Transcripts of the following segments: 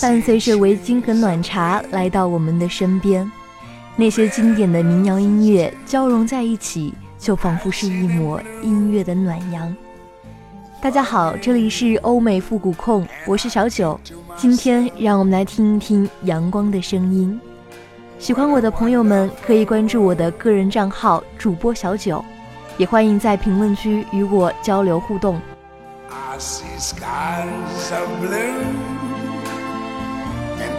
伴随着围巾和暖茶来到我们的身边，那些经典的民谣音乐交融在一起。就仿佛是一抹音乐的暖阳。大家好，这里是欧美复古控，我是小九。今天让我们来听一听阳光的声音。喜欢我的朋友们可以关注我的个人账号主播小九，也欢迎在评论区与我交流互动。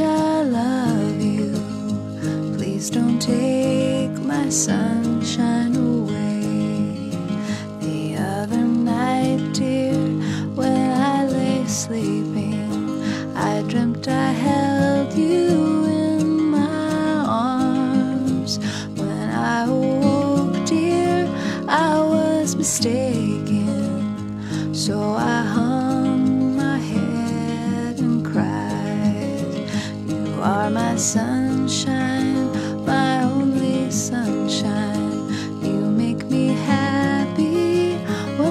I love you. Please don't take my sunshine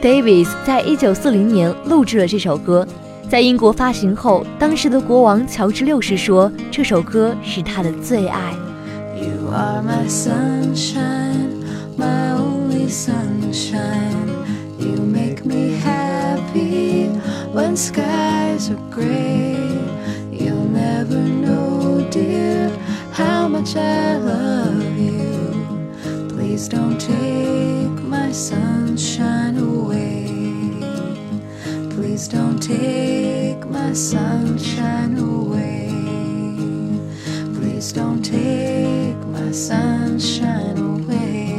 Davis 在一九四零年录制了这首歌，在英国发行后，当时的国王乔治六世说这首歌是他的最爱。You are my sunshine, my only sunshine. You make me happy when skies are gray. You'll never know, dear, how much I love you. Please don't take my sunshine away. Please don't take my sunshine away. Please don't take my sunshine away.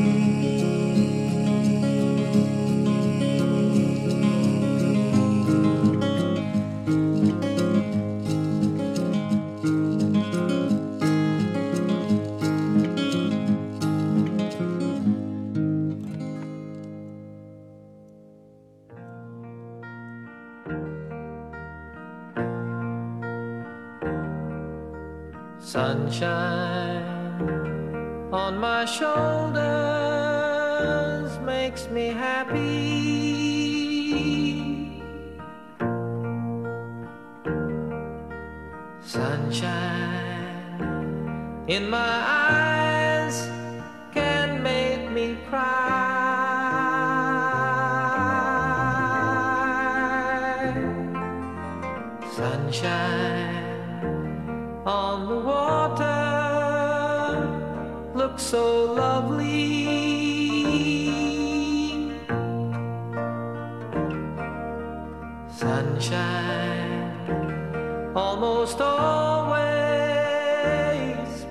Sunshine on my shoulders makes me happy. Sunshine in my eyes can make me cry. Sunshine on the water looks so lovely. Sunshine almost always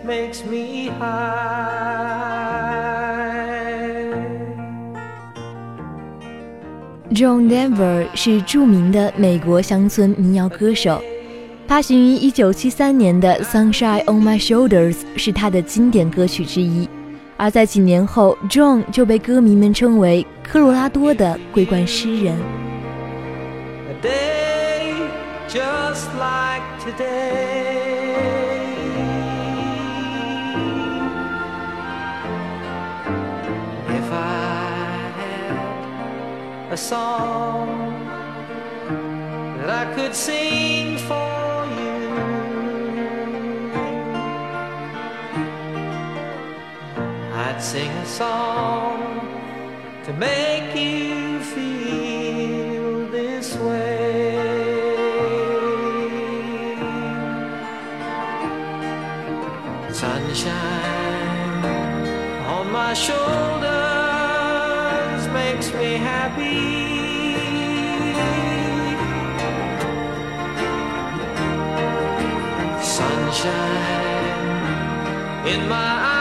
makes me high. John Denver 是着名的美国乡村民谣歌手， 发行于1973年的《Sunshine on My Shoulders》是他的经典歌曲之一。而在几年后，John 就被歌迷们称为科罗拉多的桂冠诗人。Song that I could sing I'd sing a song to make you feel this way. Sunshine on my shoulders makes me happy. Sunshine in my eyes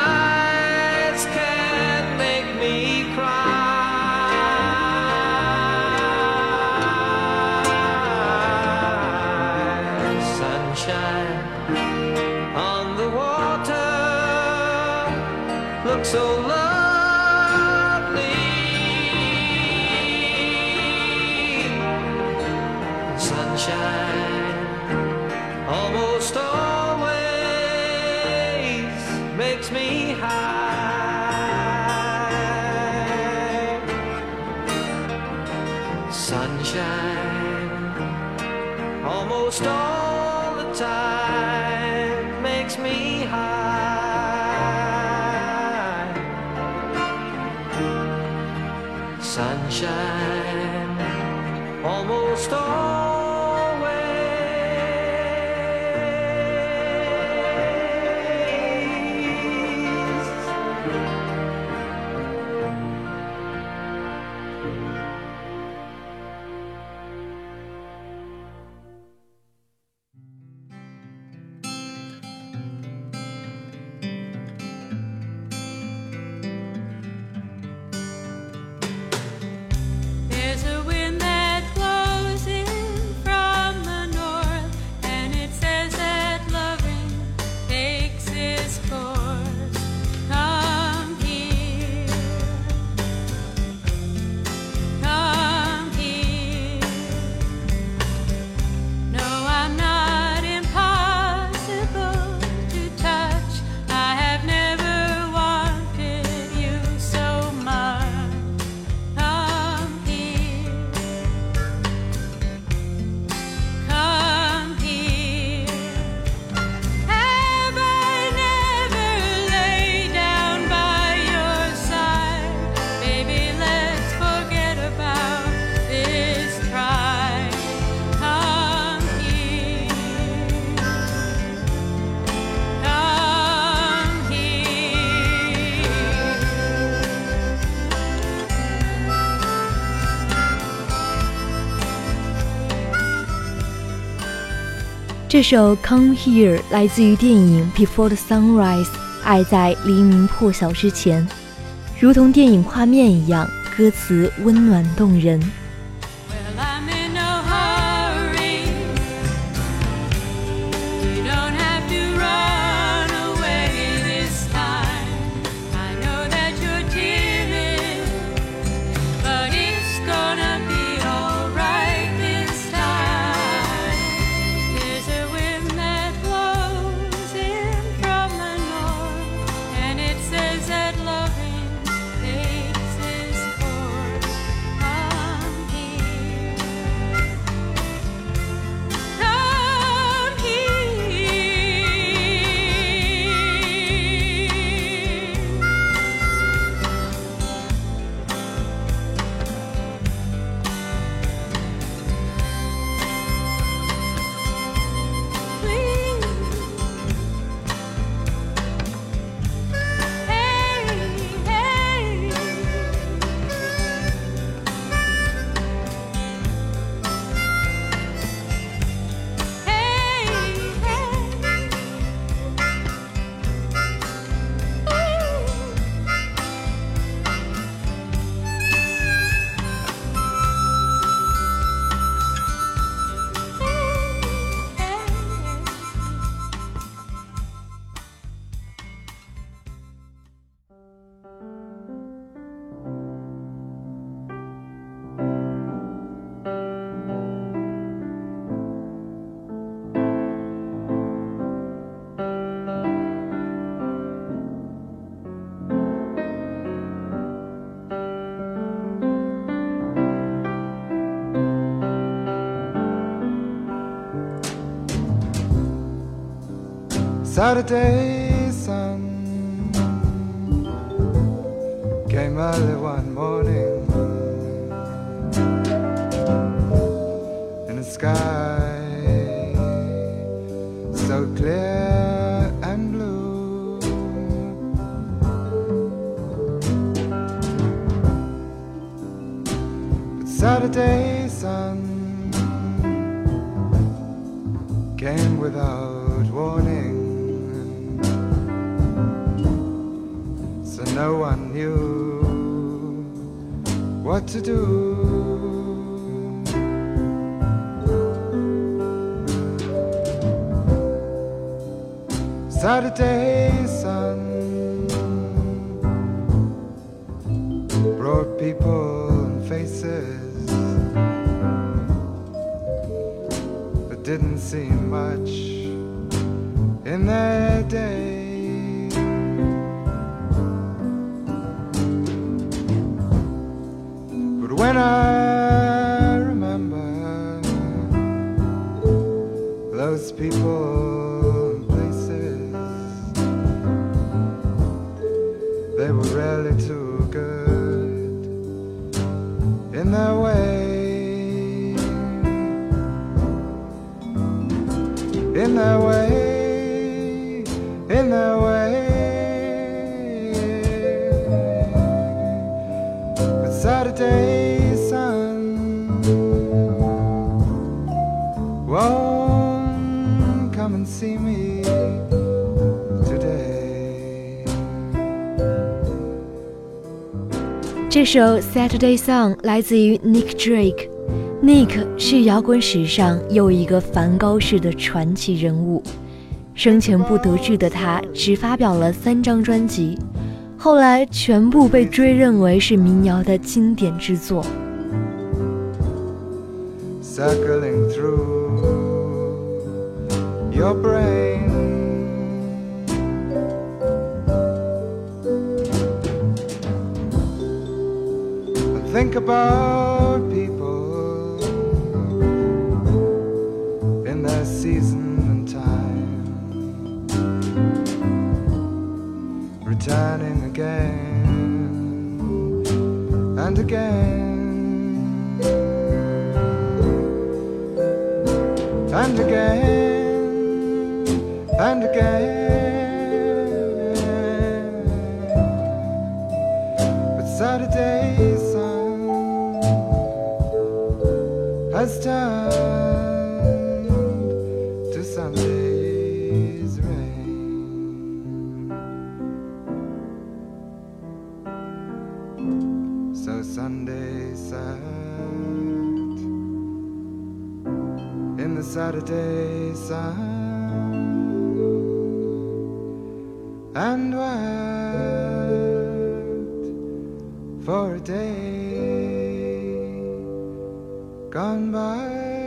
Sunshine 这首《Come Here》来自于电影《Before the Sunrise》，爱在黎明破晓之前，如同电影画面一样，歌词温暖动人。Saturday sun came early one morning in the sky so clear and blue. But Saturday sun came without no one knew what to do. Saturday sun brought people and faces, but didn't seem much in their day. When I remember those people and places, they were really too good in their way. 首《Saturday Song》来自于 Nick Drake。Nick 是摇滚史上又一个梵高式的传奇人物。生前不得志的他，只发表了三张专辑，后来全部被追认为是民谣的经典之作。circling through your brain. Think about people in their season and time, returning again and again and again and again. Turned to Sunday's rain. So Sunday sat in the Saturday sun and wept for a day 干杯。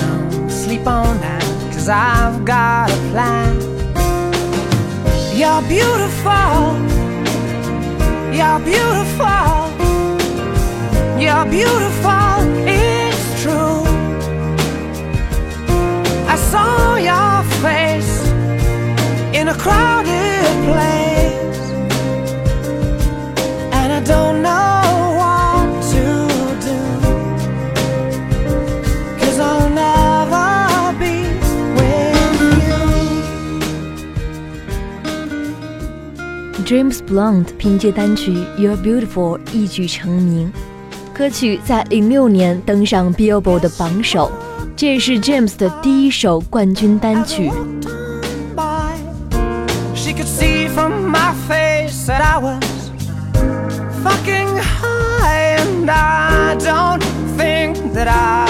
sleep on cause I've got a plan. You're beautiful, you're beautiful, you're beautiful, it's true. I saw your face in a crowded place, James Blunt 凭借单曲《You're Beautiful》一举成名，歌曲在零六年登上 Billboard 的榜首，这也是 James 的第一首冠军单曲。that I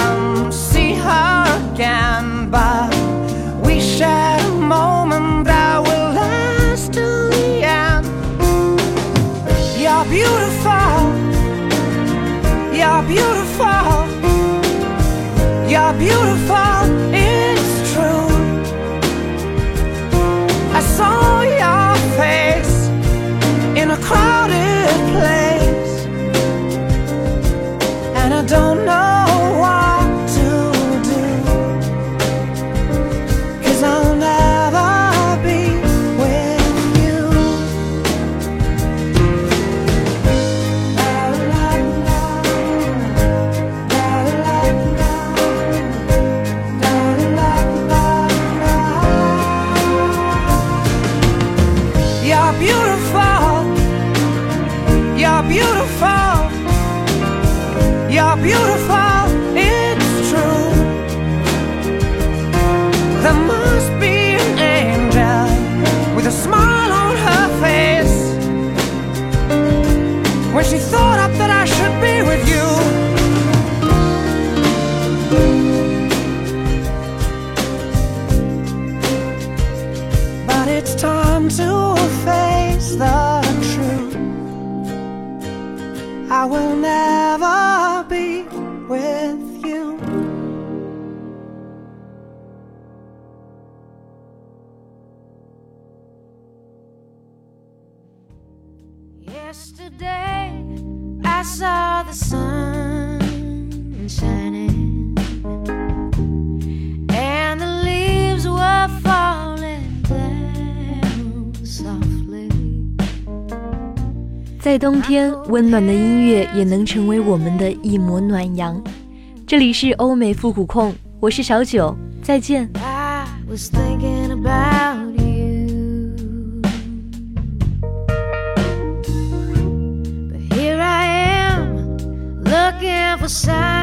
beautiful. 在冬天，温暖的音乐也能成为我们的一抹暖阳。这里是欧美复古控，我是小九，再见。Looking for signs.